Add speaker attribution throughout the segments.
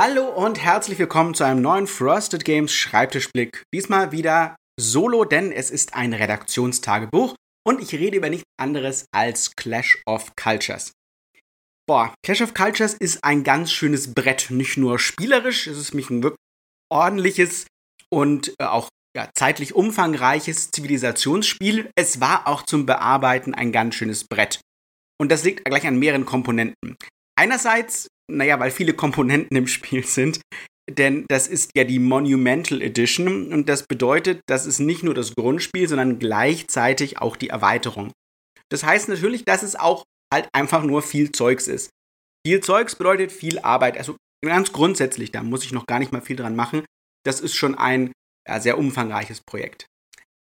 Speaker 1: Hallo und herzlich willkommen zu einem neuen Frosted Games Schreibtischblick. Diesmal wieder solo, denn es ist ein Redaktionstagebuch und ich rede über nichts anderes als Clash of Cultures. Boah, Clash of Cultures ist ein ganz schönes Brett, nicht nur spielerisch, es ist mich ein wirklich ordentliches und äh, auch ja, zeitlich umfangreiches Zivilisationsspiel. Es war auch zum Bearbeiten ein ganz schönes Brett. Und das liegt gleich an mehreren Komponenten. Einerseits, naja, weil viele Komponenten im Spiel sind, denn das ist ja die Monumental Edition und das bedeutet, das ist nicht nur das Grundspiel, sondern gleichzeitig auch die Erweiterung. Das heißt natürlich, dass es auch halt einfach nur viel Zeugs ist. Viel Zeugs bedeutet viel Arbeit. Also ganz grundsätzlich, da muss ich noch gar nicht mal viel dran machen. Das ist schon ein ja, sehr umfangreiches Projekt.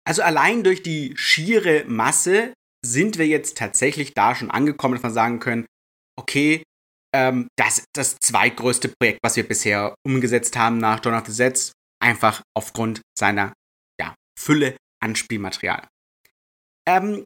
Speaker 1: Also allein durch die schiere Masse sind wir jetzt tatsächlich da schon angekommen, dass wir sagen können, okay, ähm, das ist das zweitgrößte Projekt, was wir bisher umgesetzt haben nach Dawn of the Sets, einfach aufgrund seiner ja, Fülle an Spielmaterial. Ähm,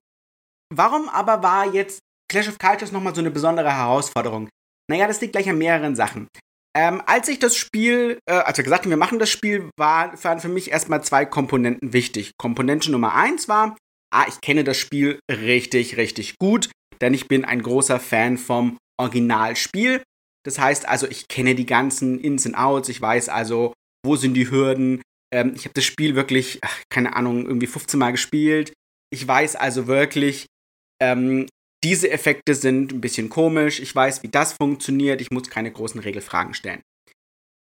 Speaker 1: warum aber war jetzt Clash of Cultures nochmal so eine besondere Herausforderung? Naja, das liegt gleich an mehreren Sachen. Ähm, als ich das Spiel, äh, als wir gesagt haben, wir machen das Spiel, war, waren für mich erstmal zwei Komponenten wichtig. Komponente Nummer eins war, ah, ich kenne das Spiel richtig, richtig gut, denn ich bin ein großer Fan vom Originalspiel. Das heißt also, ich kenne die ganzen Ins und Outs, ich weiß also, wo sind die Hürden. Ähm, ich habe das Spiel wirklich, ach, keine Ahnung, irgendwie 15 Mal gespielt. Ich weiß also wirklich, ähm, diese Effekte sind ein bisschen komisch, ich weiß, wie das funktioniert, ich muss keine großen Regelfragen stellen.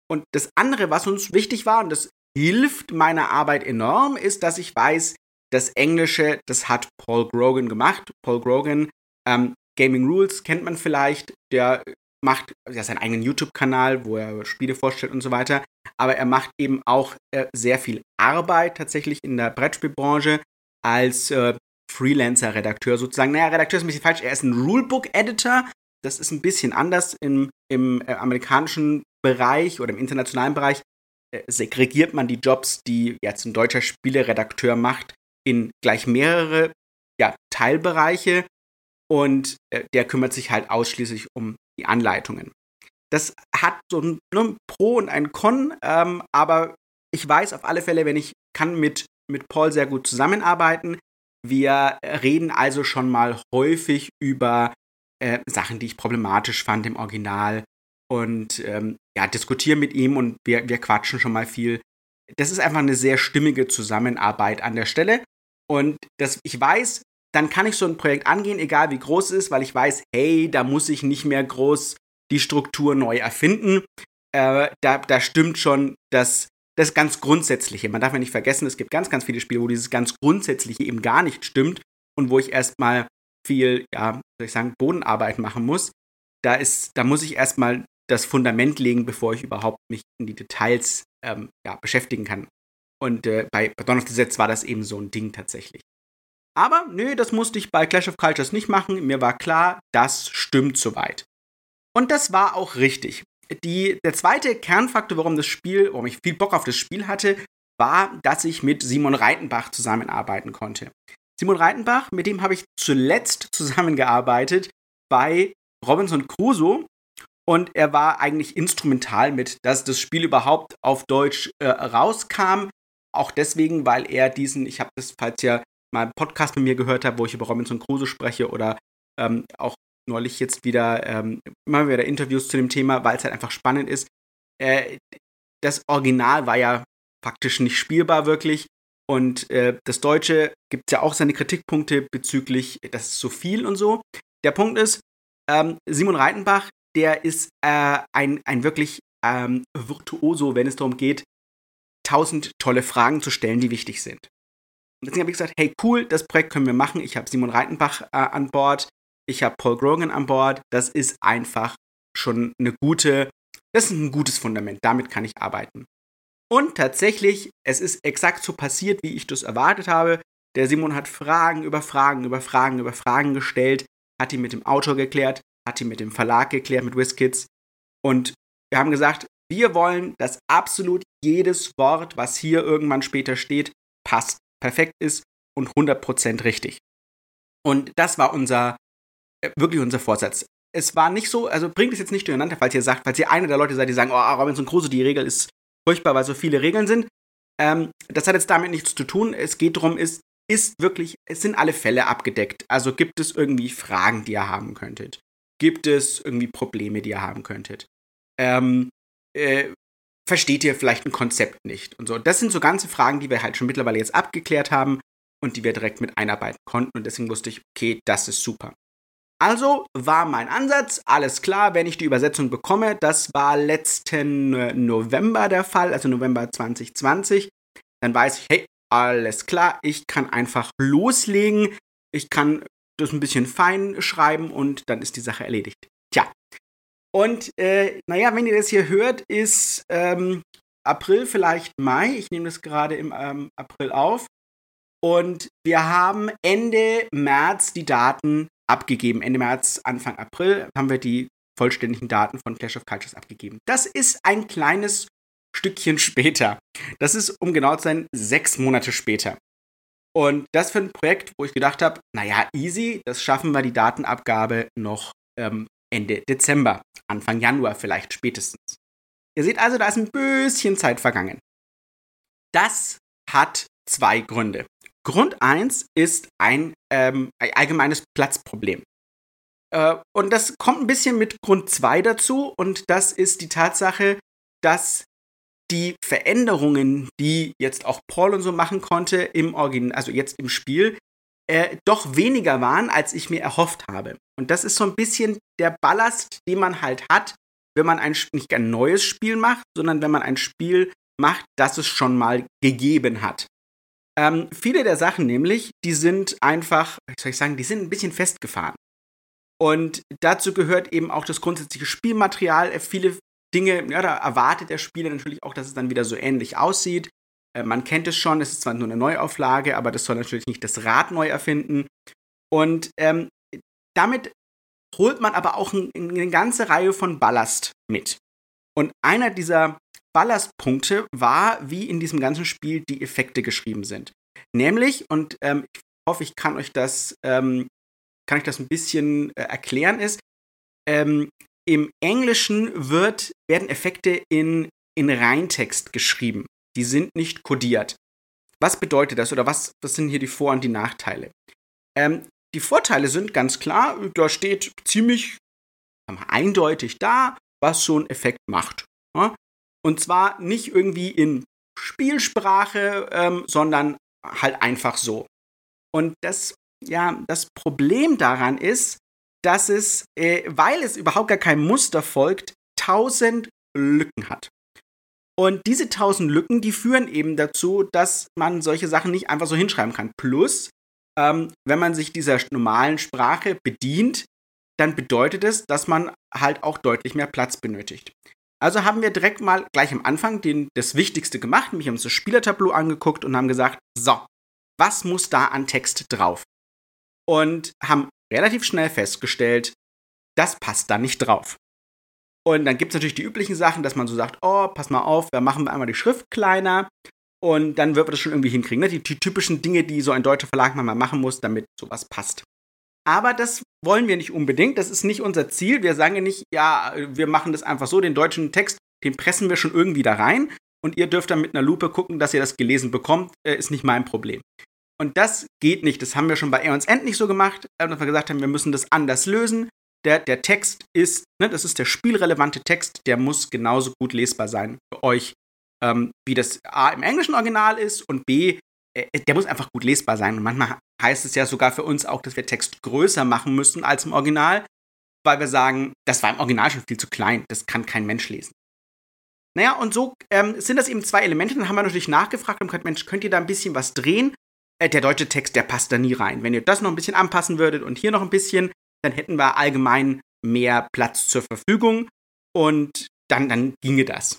Speaker 1: Und das andere, was uns wichtig war, und das hilft meiner Arbeit enorm, ist, dass ich weiß, das Englische, das hat Paul Grogan gemacht. Paul Grogan, ähm, Gaming Rules kennt man vielleicht, der macht ja seinen eigenen YouTube-Kanal, wo er Spiele vorstellt und so weiter. Aber er macht eben auch äh, sehr viel Arbeit tatsächlich in der Brettspielbranche als äh, Freelancer-Redakteur sozusagen. Naja, Redakteur ist ein bisschen falsch. Er ist ein Rulebook-Editor. Das ist ein bisschen anders im, im äh, amerikanischen Bereich oder im internationalen Bereich. Äh, segregiert man die Jobs, die jetzt ein deutscher Spieleredakteur macht, in gleich mehrere ja, Teilbereiche und äh, der kümmert sich halt ausschließlich um die Anleitungen. Das hat so ein, ne, Pro und ein Con, ähm, aber ich weiß auf alle Fälle, wenn ich kann mit, mit Paul sehr gut zusammenarbeiten. Wir reden also schon mal häufig über äh, Sachen, die ich problematisch fand im Original und ähm, ja, diskutieren mit ihm und wir, wir quatschen schon mal viel. Das ist einfach eine sehr stimmige Zusammenarbeit an der Stelle. Und das, ich weiß, dann kann ich so ein Projekt angehen, egal wie groß es ist, weil ich weiß, hey, da muss ich nicht mehr groß die Struktur neu erfinden. Äh, da, da stimmt schon das, das ganz Grundsätzliche. Man darf ja nicht vergessen, es gibt ganz, ganz viele Spiele, wo dieses ganz Grundsätzliche eben gar nicht stimmt und wo ich erstmal viel, ja, soll ich sagen, Bodenarbeit machen muss. Da ist, da muss ich erstmal das Fundament legen, bevor ich überhaupt mich in die Details ähm, ja, beschäftigen kann. Und äh, bei Dawn of the Sets war das eben so ein Ding tatsächlich. Aber nö, das musste ich bei Clash of Cultures nicht machen. Mir war klar, das stimmt soweit. Und das war auch richtig. Die, der zweite Kernfaktor, warum das Spiel, warum ich viel Bock auf das Spiel hatte, war, dass ich mit Simon Reitenbach zusammenarbeiten konnte. Simon Reitenbach, mit dem habe ich zuletzt zusammengearbeitet bei Robinson Crusoe und er war eigentlich instrumental mit, dass das Spiel überhaupt auf Deutsch äh, rauskam. Auch deswegen, weil er diesen, ich habe das, falls ihr mal einen Podcast mit mir gehört habt, wo ich über Robinson Crusoe spreche oder ähm, auch neulich jetzt wieder ähm, immer wieder Interviews zu dem Thema, weil es halt einfach spannend ist. Äh, das Original war ja faktisch nicht spielbar wirklich. Und äh, das Deutsche gibt ja auch seine Kritikpunkte bezüglich, das ist so viel und so. Der Punkt ist, ähm, Simon Reitenbach, der ist äh, ein, ein wirklich ähm, Virtuoso, wenn es darum geht, tausend tolle Fragen zu stellen, die wichtig sind. Deswegen habe ich gesagt, hey cool, das Projekt können wir machen. Ich habe Simon Reitenbach äh, an Bord, ich habe Paul Grogan an Bord. Das ist einfach schon eine gute, das ist ein gutes Fundament. Damit kann ich arbeiten. Und tatsächlich, es ist exakt so passiert, wie ich das erwartet habe. Der Simon hat Fragen über Fragen über Fragen über Fragen gestellt, hat die mit dem Autor geklärt, hat die mit dem Verlag geklärt, mit WizKids. Und wir haben gesagt, wir wollen, dass absolut jedes Wort, was hier irgendwann später steht, passt, perfekt ist und 100% richtig. Und das war unser, äh, wirklich unser Vorsatz. es war nicht so, also bringt es jetzt nicht durcheinander, falls ihr sagt, falls ihr einer der Leute seid, die sagen, oh, Robinson Crusoe, die Regel ist furchtbar, weil so viele Regeln sind. Ähm, das hat jetzt damit nichts zu tun. Es geht darum, ist, ist wirklich, es sind alle Fälle abgedeckt. Also gibt es irgendwie Fragen, die ihr haben könntet? Gibt es irgendwie Probleme, die ihr haben könntet? Ähm, äh, versteht ihr vielleicht ein Konzept nicht und so. Das sind so ganze Fragen, die wir halt schon mittlerweile jetzt abgeklärt haben und die wir direkt mit einarbeiten konnten und deswegen wusste ich, okay, das ist super. Also war mein Ansatz, alles klar, wenn ich die Übersetzung bekomme, das war letzten äh, November der Fall, also November 2020, dann weiß ich, hey, alles klar, ich kann einfach loslegen, ich kann das ein bisschen fein schreiben und dann ist die Sache erledigt. Und äh, naja, wenn ihr das hier hört, ist ähm, April, vielleicht Mai. Ich nehme das gerade im ähm, April auf. Und wir haben Ende März die Daten abgegeben. Ende März, Anfang April haben wir die vollständigen Daten von Clash of Cultures abgegeben. Das ist ein kleines Stückchen später. Das ist, um genau zu sein, sechs Monate später. Und das für ein Projekt, wo ich gedacht habe, naja, easy, das schaffen wir die Datenabgabe noch ähm, Ende Dezember, Anfang Januar vielleicht spätestens. Ihr seht also, da ist ein bisschen Zeit vergangen. Das hat zwei Gründe. Grund 1 ist ein ähm, allgemeines Platzproblem. Äh, und das kommt ein bisschen mit Grund 2 dazu und das ist die Tatsache, dass die Veränderungen, die jetzt auch Paul und so machen konnte im Original, also jetzt im Spiel, äh, doch weniger waren, als ich mir erhofft habe. Und das ist so ein bisschen der Ballast, den man halt hat, wenn man ein, nicht ein neues Spiel macht, sondern wenn man ein Spiel macht, das es schon mal gegeben hat. Ähm, viele der Sachen nämlich, die sind einfach, wie soll ich sagen, die sind ein bisschen festgefahren. Und dazu gehört eben auch das grundsätzliche Spielmaterial. Äh, viele Dinge, ja, da erwartet der Spieler natürlich auch, dass es dann wieder so ähnlich aussieht. Äh, man kennt es schon, es ist zwar nur eine Neuauflage, aber das soll natürlich nicht das Rad neu erfinden. Und ähm, damit holt man aber auch ein, eine ganze Reihe von Ballast mit. Und einer dieser Ballastpunkte war, wie in diesem ganzen Spiel die Effekte geschrieben sind. Nämlich, und ähm, ich hoffe, ich kann euch das, ähm, kann ich das ein bisschen äh, erklären, ist, ähm, im Englischen wird, werden Effekte in, in Reintext geschrieben. Die sind nicht kodiert. Was bedeutet das oder was, was sind hier die Vor- und die Nachteile? Ähm, die Vorteile sind ganz klar, da steht ziemlich eindeutig da, was so ein Effekt macht. Ja? Und zwar nicht irgendwie in Spielsprache, ähm, sondern halt einfach so. Und das, ja, das Problem daran ist, dass es, äh, weil es überhaupt gar kein Muster folgt, tausend Lücken hat. Und diese tausend Lücken, die führen eben dazu, dass man solche Sachen nicht einfach so hinschreiben kann. Plus, ähm, wenn man sich dieser normalen Sprache bedient, dann bedeutet es, dass man halt auch deutlich mehr Platz benötigt. Also haben wir direkt mal gleich am Anfang den, das Wichtigste gemacht, nämlich haben uns das Spielertableau angeguckt und haben gesagt, so, was muss da an Text drauf? Und haben relativ schnell festgestellt, das passt da nicht drauf. Und dann gibt es natürlich die üblichen Sachen, dass man so sagt, oh, pass mal auf, wir machen einmal die Schrift kleiner und dann wird man das schon irgendwie hinkriegen. Ne? Die, die, typischen Dinge, die so ein deutscher Verlag mal machen muss, damit sowas passt. Aber das wollen wir nicht unbedingt. Das ist nicht unser Ziel. Wir sagen ja nicht, ja, wir machen das einfach so. Den deutschen Text, den pressen wir schon irgendwie da rein. Und ihr dürft dann mit einer Lupe gucken, dass ihr das gelesen bekommt. Äh, ist nicht mein Problem. Und das geht nicht. Das haben wir schon bei Aeons End nicht so gemacht, äh, dass wir gesagt haben, wir müssen das anders lösen. Der, der Text ist, ne, das ist der spielrelevante Text, der muss genauso gut lesbar sein für euch, ähm, wie das A im englischen Original ist und B, äh, der muss einfach gut lesbar sein. Und manchmal heißt es ja sogar für uns auch, dass wir Text größer machen müssen als im Original, weil wir sagen, das war im Original schon viel zu klein, das kann kein Mensch lesen. Naja, und so ähm, sind das eben zwei Elemente. Dann haben wir natürlich nachgefragt und gesagt, Mensch, könnt ihr da ein bisschen was drehen? Äh, der deutsche Text, der passt da nie rein. Wenn ihr das noch ein bisschen anpassen würdet und hier noch ein bisschen, dann hätten wir allgemein mehr Platz zur Verfügung und dann, dann ginge das.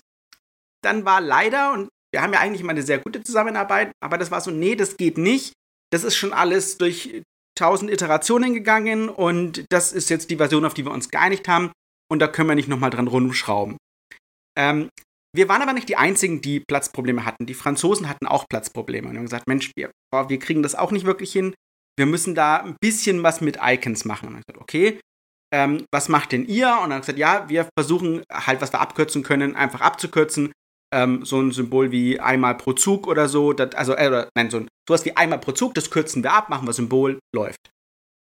Speaker 1: Dann war leider, und wir haben ja eigentlich immer eine sehr gute Zusammenarbeit, aber das war so, nee, das geht nicht. Das ist schon alles durch tausend Iterationen gegangen und das ist jetzt die Version, auf die wir uns geeinigt haben und da können wir nicht nochmal dran rumschrauben. Ähm, wir waren aber nicht die Einzigen, die Platzprobleme hatten. Die Franzosen hatten auch Platzprobleme und haben gesagt, Mensch, wir, boah, wir kriegen das auch nicht wirklich hin. Wir müssen da ein bisschen was mit Icons machen. Und ich gesagt, okay, ähm, was macht denn ihr? Und dann gesagt, ja, wir versuchen halt, was wir abkürzen können, einfach abzukürzen. Ähm, so ein Symbol wie einmal pro Zug oder so, das, also, äh, nein, so ein, sowas wie einmal pro Zug, das kürzen wir ab, machen wir Symbol, läuft.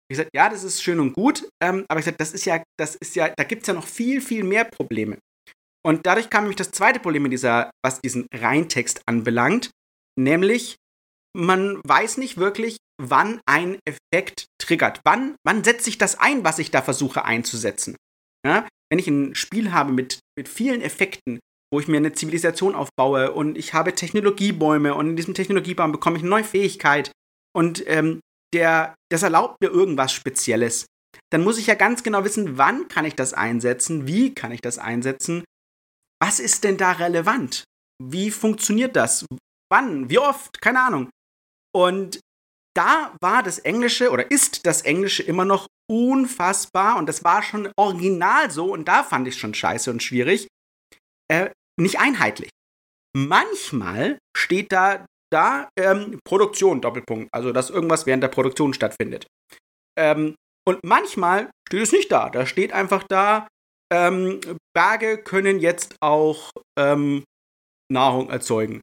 Speaker 1: Ich gesagt, ja, das ist schön und gut, ähm, aber ich gesagt, das ist ja, das ist ja, da gibt es ja noch viel, viel mehr Probleme. Und dadurch kam nämlich das zweite Problem in dieser, was diesen Reintext anbelangt, nämlich man weiß nicht wirklich, wann ein Effekt triggert. Wann, wann setze ich das ein, was ich da versuche einzusetzen? Ja? Wenn ich ein Spiel habe mit, mit vielen Effekten, wo ich mir eine Zivilisation aufbaue und ich habe Technologiebäume und in diesem Technologiebaum bekomme ich eine neue Fähigkeit und ähm, der, das erlaubt mir irgendwas Spezielles, dann muss ich ja ganz genau wissen, wann kann ich das einsetzen, wie kann ich das einsetzen, was ist denn da relevant, wie funktioniert das, wann, wie oft, keine Ahnung. Und da war das Englische oder ist das Englische immer noch unfassbar und das war schon original so und da fand ich schon scheiße und schwierig, äh, nicht einheitlich. Manchmal steht da, da ähm, Produktion, Doppelpunkt, also dass irgendwas während der Produktion stattfindet. Ähm, und manchmal steht es nicht da. Da steht einfach da, ähm, Berge können jetzt auch ähm, Nahrung erzeugen.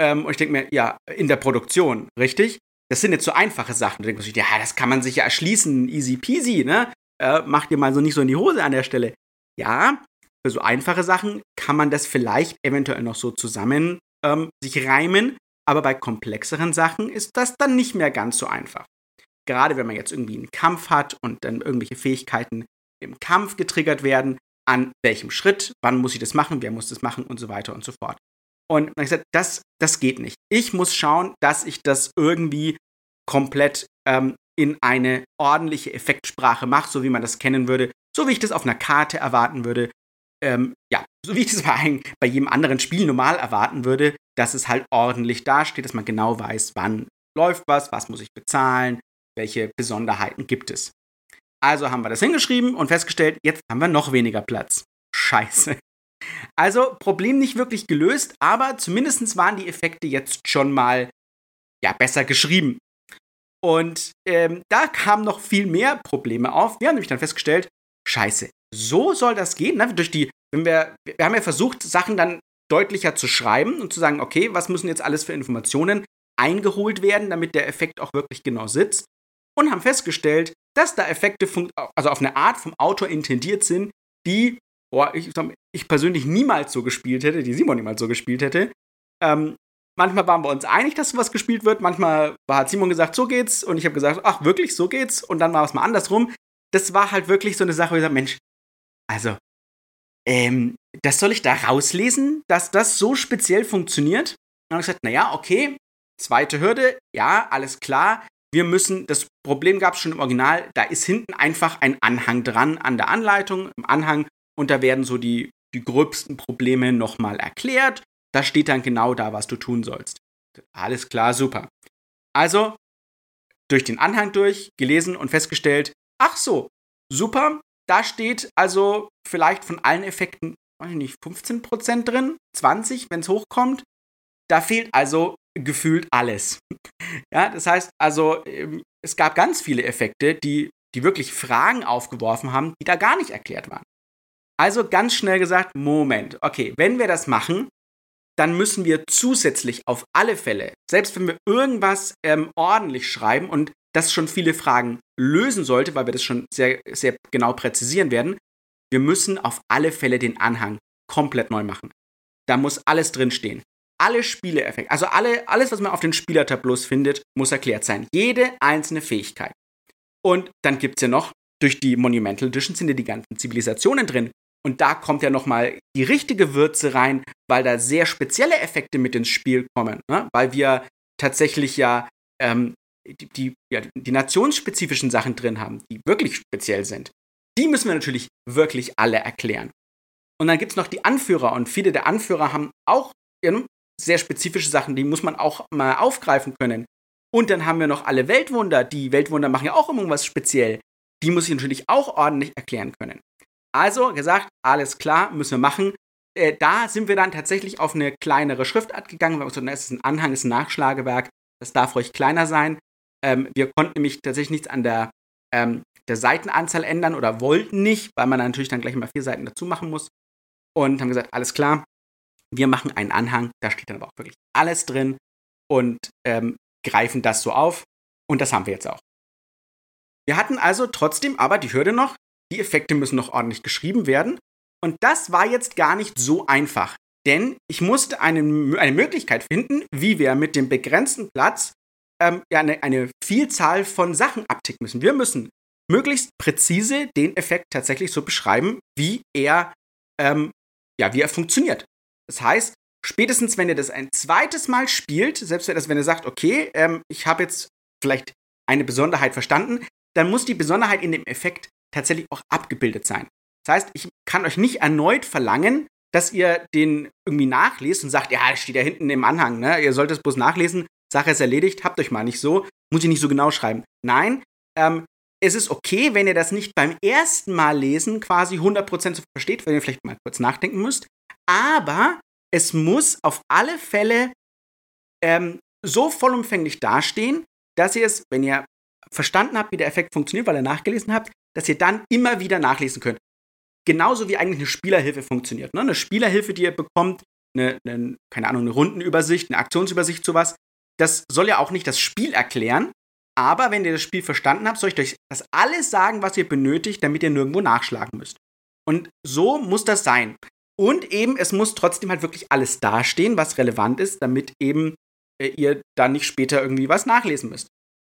Speaker 1: Ähm, und ich denke mir, ja, in der Produktion, richtig? Das sind jetzt so einfache Sachen. Da denkt man sich, ja, das kann man sich ja erschließen, easy peasy, ne? Äh, macht dir mal so nicht so in die Hose an der Stelle. Ja, für so einfache Sachen kann man das vielleicht eventuell noch so zusammen ähm, sich reimen, aber bei komplexeren Sachen ist das dann nicht mehr ganz so einfach. Gerade wenn man jetzt irgendwie einen Kampf hat und dann irgendwelche Fähigkeiten im Kampf getriggert werden, an welchem Schritt, wann muss ich das machen, wer muss das machen und so weiter und so fort. Und ich gesagt, das, das geht nicht. Ich muss schauen, dass ich das irgendwie komplett ähm, in eine ordentliche Effektsprache mache, so wie man das kennen würde, so wie ich das auf einer Karte erwarten würde. Ähm, ja, so wie ich das bei, bei jedem anderen Spiel normal erwarten würde, dass es halt ordentlich dasteht, dass man genau weiß, wann läuft was, was muss ich bezahlen, welche Besonderheiten gibt es. Also haben wir das hingeschrieben und festgestellt, jetzt haben wir noch weniger Platz. Scheiße. Also Problem nicht wirklich gelöst, aber zumindest waren die Effekte jetzt schon mal ja, besser geschrieben. Und ähm, da kamen noch viel mehr Probleme auf. Wir haben nämlich dann festgestellt, scheiße, so soll das gehen. Ne? Durch die, wenn wir, wir haben ja versucht, Sachen dann deutlicher zu schreiben und zu sagen, okay, was müssen jetzt alles für Informationen eingeholt werden, damit der Effekt auch wirklich genau sitzt. Und haben festgestellt, dass da Effekte also auf eine Art vom Autor intendiert sind, die boah, ich, ich persönlich niemals so gespielt hätte, die Simon niemals so gespielt hätte. Ähm, manchmal waren wir uns einig, dass sowas gespielt wird. Manchmal hat Simon gesagt, so geht's. Und ich habe gesagt, ach wirklich, so geht's. Und dann war es mal andersrum. Das war halt wirklich so eine Sache, wo ich sage, Mensch, also, ähm, das soll ich da rauslesen, dass das so speziell funktioniert? Und dann habe ich gesagt, naja, okay, zweite Hürde, ja, alles klar. Wir müssen, das Problem gab es schon im Original, da ist hinten einfach ein Anhang dran an der Anleitung. Im Anhang und da werden so die, die gröbsten Probleme nochmal erklärt. Da steht dann genau da, was du tun sollst. Alles klar, super. Also durch den Anhang durch, gelesen und festgestellt, ach so, super, da steht also vielleicht von allen Effekten, weiß ich nicht, 15% drin, 20, wenn es hochkommt. Da fehlt also gefühlt alles. Ja, das heißt also, ähm, es gab ganz viele Effekte, die, die wirklich Fragen aufgeworfen haben, die da gar nicht erklärt waren. Also ganz schnell gesagt, Moment, okay, wenn wir das machen, dann müssen wir zusätzlich auf alle Fälle, selbst wenn wir irgendwas ähm, ordentlich schreiben und das schon viele Fragen lösen sollte, weil wir das schon sehr, sehr genau präzisieren werden, wir müssen auf alle Fälle den Anhang komplett neu machen. Da muss alles drinstehen. Alle Spieleeffekte, also alle, alles, was man auf den Spielertableaus findet, muss erklärt sein. Jede einzelne Fähigkeit. Und dann gibt es ja noch, durch die Monumental Edition sind ja die ganzen Zivilisationen drin. Und da kommt ja nochmal die richtige Würze rein, weil da sehr spezielle Effekte mit ins Spiel kommen. Ne? Weil wir tatsächlich ja, ähm, die, die, ja die nationsspezifischen Sachen drin haben, die wirklich speziell sind. Die müssen wir natürlich wirklich alle erklären. Und dann gibt es noch die Anführer und viele der Anführer haben auch ja, sehr spezifische Sachen, die muss man auch mal aufgreifen können. Und dann haben wir noch alle Weltwunder. Die Weltwunder machen ja auch irgendwas speziell. Die muss ich natürlich auch ordentlich erklären können. Also gesagt, alles klar, müssen wir machen. Äh, da sind wir dann tatsächlich auf eine kleinere Schriftart gegangen. Wir haben gesagt, es ist ein Anhang, es ist ein Nachschlagewerk. Das darf ruhig kleiner sein. Ähm, wir konnten nämlich tatsächlich nichts an der, ähm, der Seitenanzahl ändern oder wollten nicht, weil man natürlich dann gleich mal vier Seiten dazu machen muss. Und haben gesagt, alles klar, wir machen einen Anhang, da steht dann aber auch wirklich alles drin und ähm, greifen das so auf. Und das haben wir jetzt auch. Wir hatten also trotzdem aber die Hürde noch, die Effekte müssen noch ordentlich geschrieben werden. Und das war jetzt gar nicht so einfach. Denn ich musste eine, eine Möglichkeit finden, wie wir mit dem begrenzten Platz ähm, ja, eine, eine Vielzahl von Sachen abticken müssen. Wir müssen möglichst präzise den Effekt tatsächlich so beschreiben, wie er, ähm, ja, wie er funktioniert. Das heißt, spätestens wenn ihr das ein zweites Mal spielt, selbst wenn, das, wenn ihr sagt, okay, ähm, ich habe jetzt vielleicht eine Besonderheit verstanden, dann muss die Besonderheit in dem Effekt tatsächlich auch abgebildet sein. Das heißt, ich kann euch nicht erneut verlangen, dass ihr den irgendwie nachlest und sagt, ja, das steht da hinten im Anhang, ne? Ihr sollt es bloß nachlesen, Sache ist erledigt, habt euch mal nicht so, muss ich nicht so genau schreiben. Nein, ähm, es ist okay, wenn ihr das nicht beim ersten Mal lesen quasi 100% so versteht, wenn ihr vielleicht mal kurz nachdenken müsst. Aber es muss auf alle Fälle ähm, so vollumfänglich dastehen, dass ihr es, wenn ihr verstanden habt, wie der Effekt funktioniert, weil ihr nachgelesen habt, dass ihr dann immer wieder nachlesen könnt. Genauso wie eigentlich eine Spielerhilfe funktioniert. Ne? Eine Spielerhilfe, die ihr bekommt, eine, eine, keine Ahnung, eine Rundenübersicht, eine Aktionsübersicht, sowas, das soll ja auch nicht das Spiel erklären, aber wenn ihr das Spiel verstanden habt, soll ich euch das alles sagen, was ihr benötigt, damit ihr nirgendwo nachschlagen müsst. Und so muss das sein. Und eben, es muss trotzdem halt wirklich alles dastehen, was relevant ist, damit eben äh, ihr dann nicht später irgendwie was nachlesen müsst.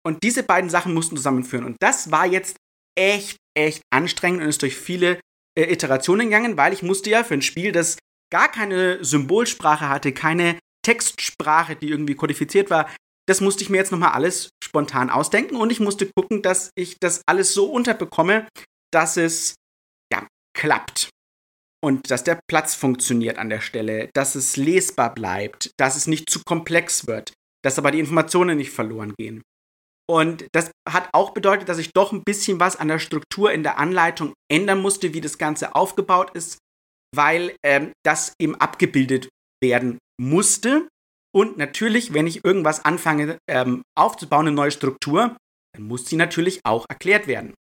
Speaker 1: Und diese beiden Sachen mussten zusammenführen. Und das war jetzt echt, echt anstrengend und ist durch viele äh, Iterationen gegangen, weil ich musste ja für ein Spiel, das gar keine Symbolsprache hatte, keine Textsprache, die irgendwie kodifiziert war, das musste ich mir jetzt nochmal alles spontan ausdenken und ich musste gucken, dass ich das alles so unterbekomme, dass es ja klappt und dass der Platz funktioniert an der Stelle, dass es lesbar bleibt, dass es nicht zu komplex wird, dass aber die Informationen nicht verloren gehen. Und das hat auch bedeutet, dass ich doch ein bisschen was an der Struktur in der Anleitung ändern musste, wie das Ganze aufgebaut ist, weil ähm, das eben abgebildet werden musste. Und natürlich, wenn ich irgendwas anfange ähm, aufzubauen, eine neue Struktur, dann muss sie natürlich auch erklärt werden.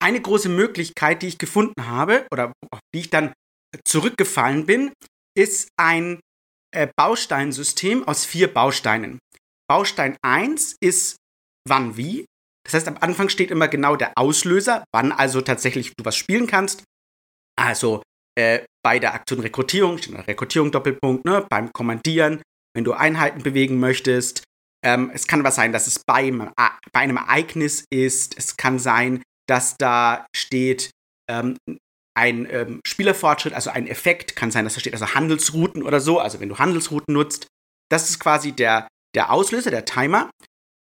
Speaker 1: Eine große Möglichkeit, die ich gefunden habe oder auf die ich dann zurückgefallen bin, ist ein äh, Bausteinsystem aus vier Bausteinen. Baustein 1 ist wann wie. Das heißt, am Anfang steht immer genau der Auslöser, wann also tatsächlich du was spielen kannst. Also äh, bei der Aktion Rekrutierung Rekrutierung Doppelpunkt, ne? beim Kommandieren, wenn du Einheiten bewegen möchtest. Ähm, es kann aber sein, dass es bei, bei einem Ereignis ist. Es kann sein, dass da steht ähm, ein ähm, Spielerfortschritt, also ein Effekt. Kann sein, dass da steht also Handelsrouten oder so. Also wenn du Handelsrouten nutzt, das ist quasi der, der Auslöser, der Timer.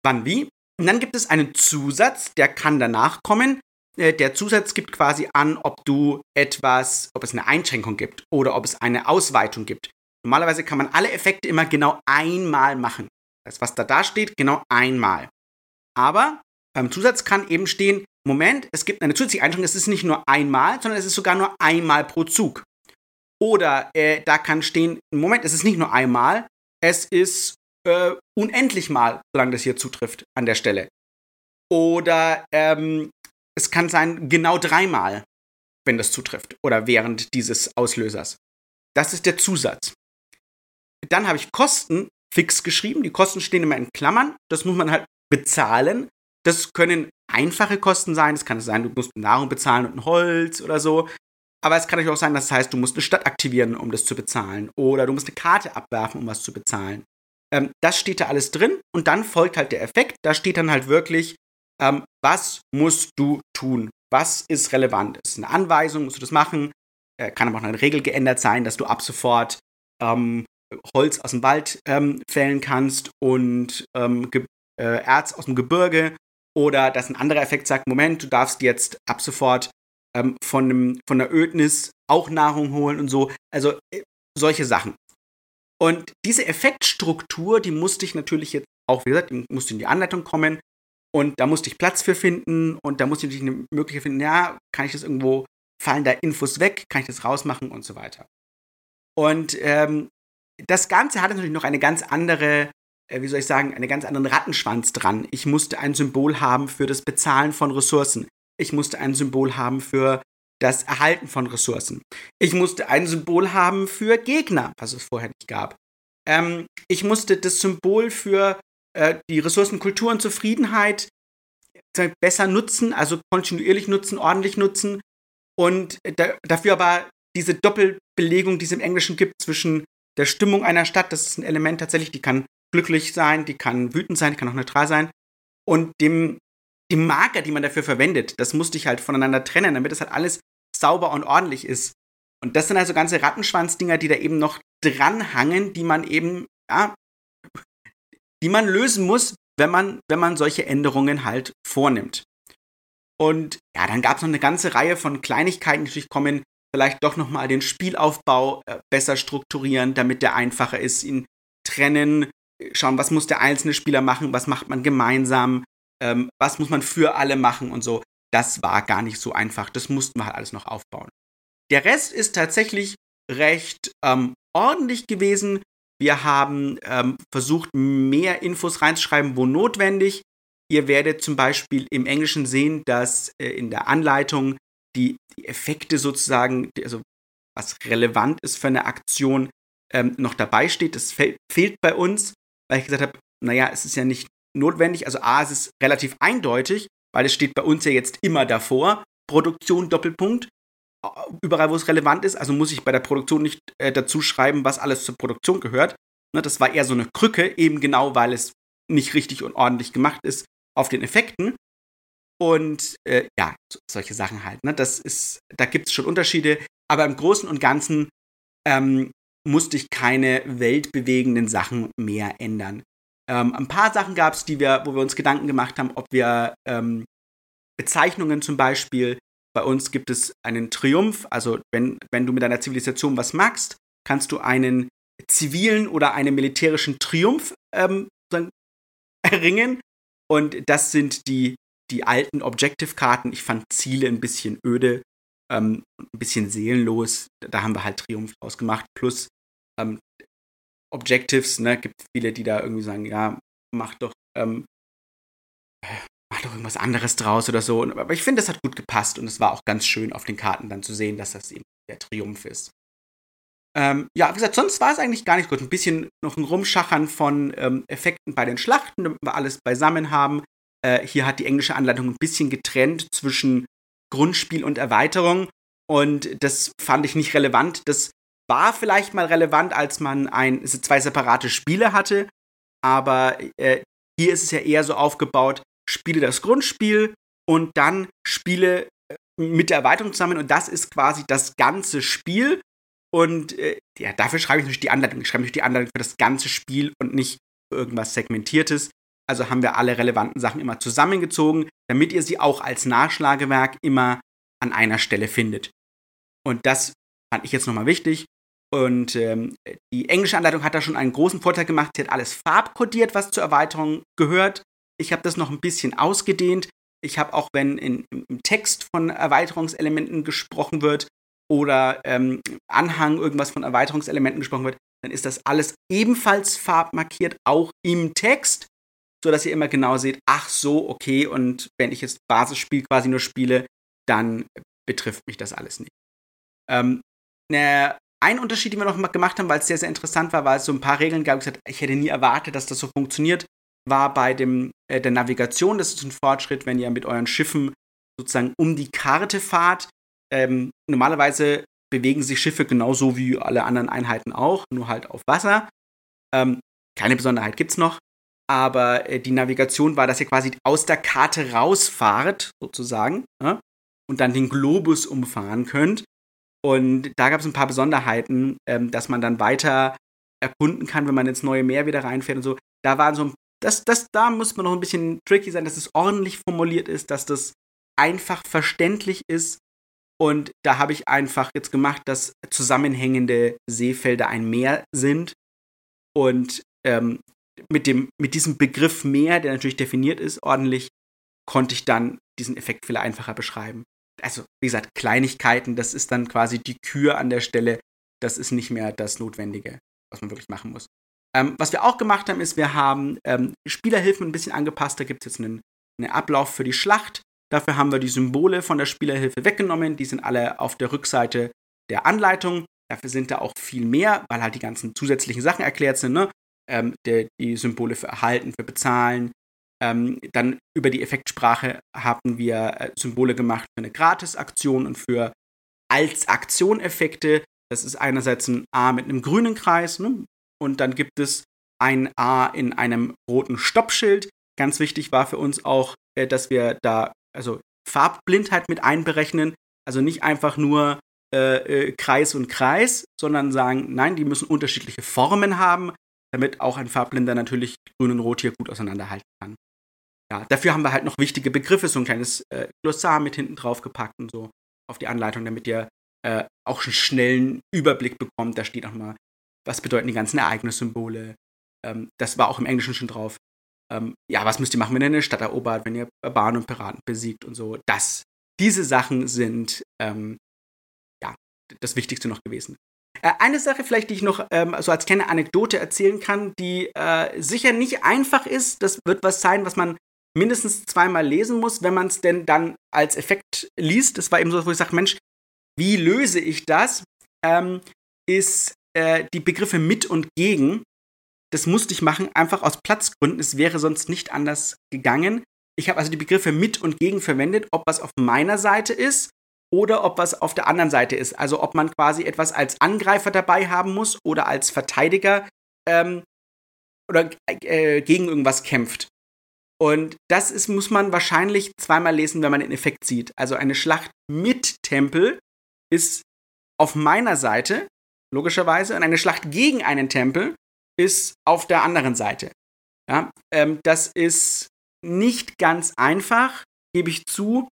Speaker 1: Wann wie? Und dann gibt es einen Zusatz, der kann danach kommen. Äh, der Zusatz gibt quasi an, ob du etwas, ob es eine Einschränkung gibt oder ob es eine Ausweitung gibt. Normalerweise kann man alle Effekte immer genau einmal machen. Das, was da da steht, genau einmal. Aber beim Zusatz kann eben stehen, Moment, es gibt eine zusätzliche Einschränkung, es ist nicht nur einmal, sondern es ist sogar nur einmal pro Zug. Oder äh, da kann stehen, Moment, es ist nicht nur einmal, es ist äh, unendlich mal, solange das hier zutrifft an der Stelle. Oder ähm, es kann sein, genau dreimal, wenn das zutrifft. Oder während dieses Auslösers. Das ist der Zusatz. Dann habe ich Kosten fix geschrieben. Die Kosten stehen immer in Klammern. Das muss man halt bezahlen. Das können einfache Kosten sein. Es kann sein, du musst Nahrung bezahlen und ein Holz oder so. Aber es kann natürlich auch sein, dass es heißt, du musst eine Stadt aktivieren, um das zu bezahlen. Oder du musst eine Karte abwerfen, um was zu bezahlen. Ähm, das steht da alles drin. Und dann folgt halt der Effekt. Da steht dann halt wirklich, ähm, was musst du tun? Was ist relevant? Ist eine Anweisung, musst du das machen? Äh, kann aber auch eine Regel geändert sein, dass du ab sofort ähm, Holz aus dem Wald ähm, fällen kannst und ähm, äh, Erz aus dem Gebirge. Oder dass ein anderer Effekt sagt, Moment, du darfst jetzt ab sofort ähm, von, einem, von der Ödnis auch Nahrung holen und so. Also äh, solche Sachen. Und diese Effektstruktur, die musste ich natürlich jetzt auch, wie gesagt, die musste in die Anleitung kommen. Und da musste ich Platz für finden und da musste ich eine Möglichkeit finden, ja, kann ich das irgendwo, fallen da Infos weg, kann ich das rausmachen und so weiter. Und ähm, das Ganze hat natürlich noch eine ganz andere äh, wie soll ich sagen, einen ganz anderen Rattenschwanz dran. Ich musste ein Symbol haben für das Bezahlen von Ressourcen. Ich musste ein Symbol haben für das Erhalten von Ressourcen. Ich musste ein Symbol haben für Gegner, was es vorher nicht gab. Ähm, ich musste das Symbol für äh, die Ressourcen Kultur und Zufriedenheit besser nutzen, also kontinuierlich nutzen, ordentlich nutzen und da, dafür aber diese Doppelbelegung, die es im Englischen gibt zwischen der Stimmung einer Stadt, das ist ein Element tatsächlich, die kann glücklich sein, die kann wütend sein, die kann auch neutral sein und dem die Marker, die man dafür verwendet, das musste ich halt voneinander trennen, damit das halt alles sauber und ordentlich ist. Und das sind also ganze Rattenschwanzdinger, die da eben noch dranhangen, die man eben, ja, die man lösen muss, wenn man, wenn man solche Änderungen halt vornimmt. Und ja, dann gab es noch eine ganze Reihe von Kleinigkeiten, die natürlich kommen, vielleicht doch nochmal den Spielaufbau äh, besser strukturieren, damit der einfacher ist, ihn trennen, schauen, was muss der einzelne Spieler machen, was macht man gemeinsam, ähm, was muss man für alle machen und so. Das war gar nicht so einfach. Das mussten wir halt alles noch aufbauen. Der Rest ist tatsächlich recht ähm, ordentlich gewesen. Wir haben ähm, versucht, mehr Infos reinzuschreiben, wo notwendig. Ihr werdet zum Beispiel im Englischen sehen, dass äh, in der Anleitung die, die, Effekte sozusagen, also was relevant ist für eine Aktion, ähm, noch dabei steht. Das fe fehlt bei uns, weil ich gesagt habe, naja, es ist ja nicht notwendig. Also A, es ist relativ eindeutig, weil es steht bei uns ja jetzt immer davor. Produktion Doppelpunkt. Überall, wo es relevant ist, also muss ich bei der Produktion nicht äh, dazu schreiben, was alles zur Produktion gehört. Ne, das war eher so eine Krücke, eben genau, weil es nicht richtig und ordentlich gemacht ist auf den Effekten. Und äh, ja, so, solche Sachen halt. Ne? Das ist, da gibt es schon Unterschiede, aber im Großen und Ganzen ähm, musste ich keine weltbewegenden Sachen mehr ändern. Ähm, ein paar Sachen gab es, wir, wo wir uns Gedanken gemacht haben, ob wir ähm, Bezeichnungen zum Beispiel, bei uns gibt es einen Triumph, also wenn, wenn du mit deiner Zivilisation was magst, kannst du einen zivilen oder einen militärischen Triumph ähm, erringen. Und das sind die, die alten Objective-Karten. Ich fand Ziele ein bisschen öde, ähm, ein bisschen seelenlos. Da haben wir halt Triumph draus gemacht. Plus ähm, Objectives, ne, gibt viele, die da irgendwie sagen, ja, mach doch, ähm, mach doch irgendwas anderes draus oder so. Aber ich finde, das hat gut gepasst und es war auch ganz schön auf den Karten dann zu sehen, dass das eben der Triumph ist. Ähm, ja, wie gesagt, sonst war es eigentlich gar nicht gut. Ein bisschen noch ein Rumschachern von ähm, Effekten bei den Schlachten, damit wir alles beisammen haben. Äh, hier hat die englische Anleitung ein bisschen getrennt zwischen Grundspiel und Erweiterung. Und das fand ich nicht relevant. Das war vielleicht mal relevant, als man ein, zwei separate Spiele hatte, aber äh, hier ist es ja eher so aufgebaut, spiele das Grundspiel und dann spiele äh, mit der Erweiterung zusammen und das ist quasi das ganze Spiel und äh, ja, dafür schreibe ich natürlich die Anleitung. Ich schreibe natürlich die Anleitung für das ganze Spiel und nicht für irgendwas Segmentiertes. Also haben wir alle relevanten Sachen immer zusammengezogen, damit ihr sie auch als Nachschlagewerk immer an einer Stelle findet. Und das fand ich jetzt nochmal wichtig. Und ähm, die englische Anleitung hat da schon einen großen Vorteil gemacht. Sie hat alles farbkodiert, was zur Erweiterung gehört. Ich habe das noch ein bisschen ausgedehnt. Ich habe auch, wenn in, im Text von Erweiterungselementen gesprochen wird oder ähm, Anhang irgendwas von Erweiterungselementen gesprochen wird, dann ist das alles ebenfalls farbmarkiert, auch im Text, sodass ihr immer genau seht, ach so, okay, und wenn ich jetzt Basisspiel quasi nur spiele, dann betrifft mich das alles nicht. Ähm, eine ein Unterschied, den wir noch gemacht haben, weil es sehr, sehr interessant war, weil es so ein paar Regeln gab. Ich, gesagt, ich hätte nie erwartet, dass das so funktioniert, war bei dem, äh, der Navigation. Das ist ein Fortschritt, wenn ihr mit euren Schiffen sozusagen um die Karte fahrt. Ähm, normalerweise bewegen sich Schiffe genauso wie alle anderen Einheiten auch, nur halt auf Wasser. Ähm, keine Besonderheit gibt es noch. Aber äh, die Navigation war, dass ihr quasi aus der Karte rausfahrt, sozusagen, ja, und dann den Globus umfahren könnt. Und da gab es ein paar Besonderheiten, ähm, dass man dann weiter erkunden kann, wenn man ins neue Meer wieder reinfährt und so. Da waren so das, das, da muss man noch ein bisschen tricky sein, dass es ordentlich formuliert ist, dass das einfach verständlich ist. Und da habe ich einfach jetzt gemacht, dass zusammenhängende Seefelder ein Meer sind. Und ähm, mit, dem, mit diesem Begriff Meer, der natürlich definiert ist, ordentlich, konnte ich dann diesen Effekt viel einfacher beschreiben also wie gesagt, Kleinigkeiten, das ist dann quasi die Kür an der Stelle. Das ist nicht mehr das Notwendige, was man wirklich machen muss. Ähm, was wir auch gemacht haben, ist, wir haben ähm, Spielerhilfen ein bisschen angepasst. Da gibt es jetzt einen, einen Ablauf für die Schlacht. Dafür haben wir die Symbole von der Spielerhilfe weggenommen. Die sind alle auf der Rückseite der Anleitung. Dafür sind da auch viel mehr, weil halt die ganzen zusätzlichen Sachen erklärt sind. Ne? Ähm, der, die Symbole für Erhalten, für Bezahlen. Ähm, dann über die Effektsprache haben wir äh, Symbole gemacht für eine Gratis-Aktion und für als Aktion-Effekte. Das ist einerseits ein A mit einem grünen Kreis ne? und dann gibt es ein A in einem roten Stoppschild. Ganz wichtig war für uns auch, äh, dass wir da also Farbblindheit mit einberechnen. Also nicht einfach nur äh, äh, Kreis und Kreis, sondern sagen, nein, die müssen unterschiedliche Formen haben, damit auch ein Farbblinder natürlich Grün und Rot hier gut auseinanderhalten kann. Ja, dafür haben wir halt noch wichtige Begriffe, so ein kleines äh, Glossar mit hinten drauf gepackt und so auf die Anleitung, damit ihr äh, auch einen schnellen Überblick bekommt. Da steht auch mal, was bedeuten die ganzen Ereignissymbole. Ähm, das war auch im Englischen schon drauf. Ähm, ja, was müsst ihr machen, wenn ihr eine Stadt erobert, wenn ihr Barbaren und Piraten besiegt und so. Das, diese Sachen sind ähm, ja das Wichtigste noch gewesen. Äh, eine Sache vielleicht, die ich noch ähm, so als kleine Anekdote erzählen kann, die äh, sicher nicht einfach ist. Das wird was sein, was man mindestens zweimal lesen muss, wenn man es denn dann als Effekt liest. Das war eben so, wo ich sage, Mensch, wie löse ich das? Ähm, ist äh, die Begriffe mit und gegen. Das musste ich machen, einfach aus Platzgründen. Es wäre sonst nicht anders gegangen. Ich habe also die Begriffe mit und gegen verwendet, ob was auf meiner Seite ist oder ob was auf der anderen Seite ist. Also ob man quasi etwas als Angreifer dabei haben muss oder als Verteidiger ähm, oder äh, gegen irgendwas kämpft. Und das ist, muss man wahrscheinlich zweimal lesen, wenn man den Effekt sieht. Also eine Schlacht mit Tempel ist auf meiner Seite, logischerweise, und eine Schlacht gegen einen Tempel ist auf der anderen Seite. Ja, ähm, das ist nicht ganz einfach, gebe ich zu,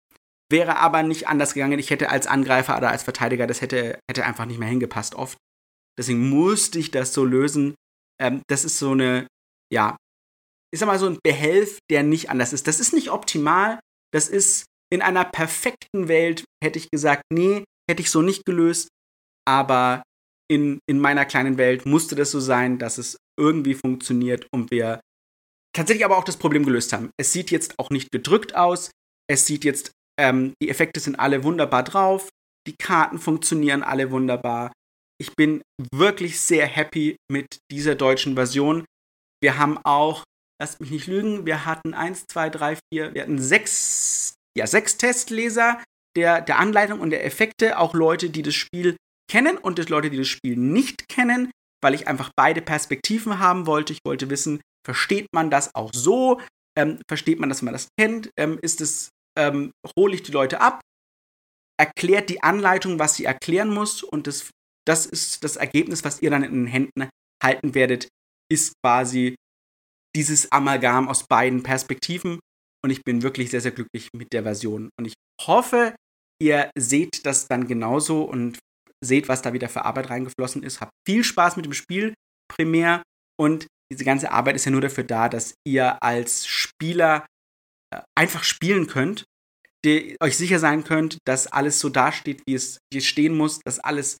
Speaker 1: wäre aber nicht anders gegangen. Ich hätte als Angreifer oder als Verteidiger, das hätte, hätte einfach nicht mehr hingepasst oft. Deswegen musste ich das so lösen. Ähm, das ist so eine, ja, ich sag mal, so ein Behelf, der nicht anders ist. Das ist nicht optimal. Das ist in einer perfekten Welt, hätte ich gesagt, nee, hätte ich so nicht gelöst. Aber in, in meiner kleinen Welt musste das so sein, dass es irgendwie funktioniert und wir tatsächlich aber auch das Problem gelöst haben. Es sieht jetzt auch nicht gedrückt aus. Es sieht jetzt, ähm, die Effekte sind alle wunderbar drauf. Die Karten funktionieren alle wunderbar. Ich bin wirklich sehr happy mit dieser deutschen Version. Wir haben auch lasst mich nicht lügen, wir hatten eins, zwei, drei, vier, wir hatten sechs, ja, sechs Testleser der, der Anleitung und der Effekte, auch Leute, die das Spiel kennen und das Leute, die das Spiel nicht kennen, weil ich einfach beide Perspektiven haben wollte. Ich wollte wissen, versteht man das auch so? Ähm, versteht man, dass man das kennt? Ähm, ist es, ähm, hole ich die Leute ab? Erklärt die Anleitung, was sie erklären muss und das, das ist das Ergebnis, was ihr dann in den Händen halten werdet, ist quasi dieses Amalgam aus beiden Perspektiven. Und ich bin wirklich sehr, sehr glücklich mit der Version. Und ich hoffe, ihr seht das dann genauso und seht, was da wieder für Arbeit reingeflossen ist. Habt viel Spaß mit dem Spiel primär. Und diese ganze Arbeit ist ja nur dafür da, dass ihr als Spieler äh, einfach spielen könnt, euch sicher sein könnt, dass alles so dasteht, wie es, wie es stehen muss, dass alles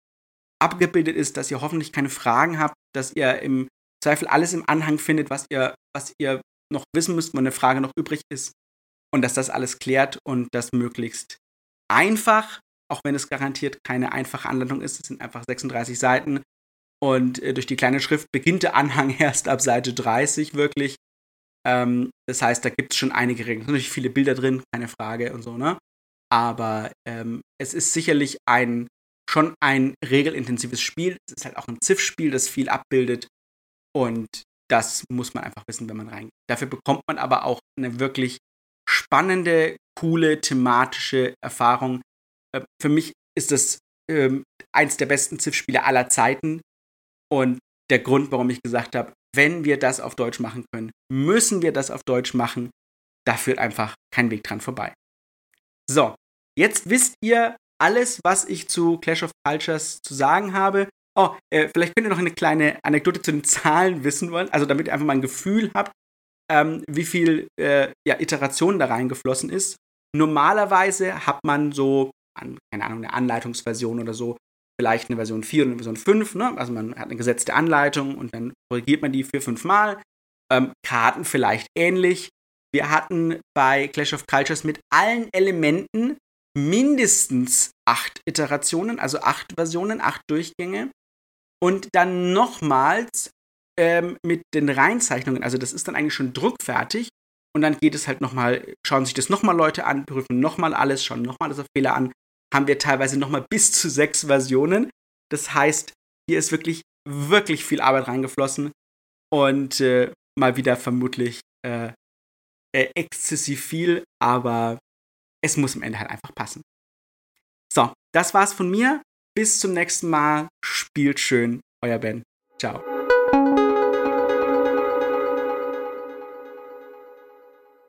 Speaker 1: abgebildet ist, dass ihr hoffentlich keine Fragen habt, dass ihr im Zweifel alles im Anhang findet, was ihr, was ihr noch wissen müsst, wo eine Frage noch übrig ist. Und dass das alles klärt und das möglichst einfach, auch wenn es garantiert keine einfache Anleitung ist. Es sind einfach 36 Seiten. Und äh, durch die kleine Schrift beginnt der Anhang erst ab Seite 30 wirklich. Ähm, das heißt, da gibt es schon einige Regeln. Es sind natürlich viele Bilder drin, keine Frage und so, ne? Aber ähm, es ist sicherlich ein schon ein regelintensives Spiel. Es ist halt auch ein Ziff-Spiel, das viel abbildet und das muss man einfach wissen, wenn man reingeht. Dafür bekommt man aber auch eine wirklich spannende, coole, thematische Erfahrung. Äh, für mich ist das ähm, eins der besten Ziff-Spiele aller Zeiten. Und der Grund, warum ich gesagt habe, wenn wir das auf Deutsch machen können, müssen wir das auf Deutsch machen. Da führt einfach kein Weg dran vorbei. So, jetzt wisst ihr alles, was ich zu Clash of Cultures zu sagen habe. Oh, äh, vielleicht könnt ihr noch eine kleine Anekdote zu den Zahlen wissen wollen, also damit ihr einfach mal ein Gefühl habt, ähm, wie viel äh, ja, Iteration da reingeflossen ist. Normalerweise hat man so, keine Ahnung, eine Anleitungsversion oder so, vielleicht eine Version 4 und eine Version 5, ne? Also man hat eine gesetzte Anleitung und dann korrigiert man die vier, fünf Mal. Ähm, Karten vielleicht ähnlich. Wir hatten bei Clash of Cultures mit allen Elementen mindestens acht Iterationen, also acht Versionen, acht Durchgänge. Und dann nochmals ähm, mit den Reinzeichnungen, also das ist dann eigentlich schon druckfertig. Und dann geht es halt nochmal, schauen sich das nochmal Leute an, prüfen nochmal alles, schauen nochmal alles auf Fehler an. Haben wir teilweise nochmal bis zu sechs Versionen. Das heißt, hier ist wirklich, wirklich viel Arbeit reingeflossen. Und äh, mal wieder vermutlich äh, äh, exzessiv viel, aber es muss am Ende halt einfach passen. So, das war's von mir. Bis zum nächsten Mal. Spielt schön. Euer Ben. Ciao.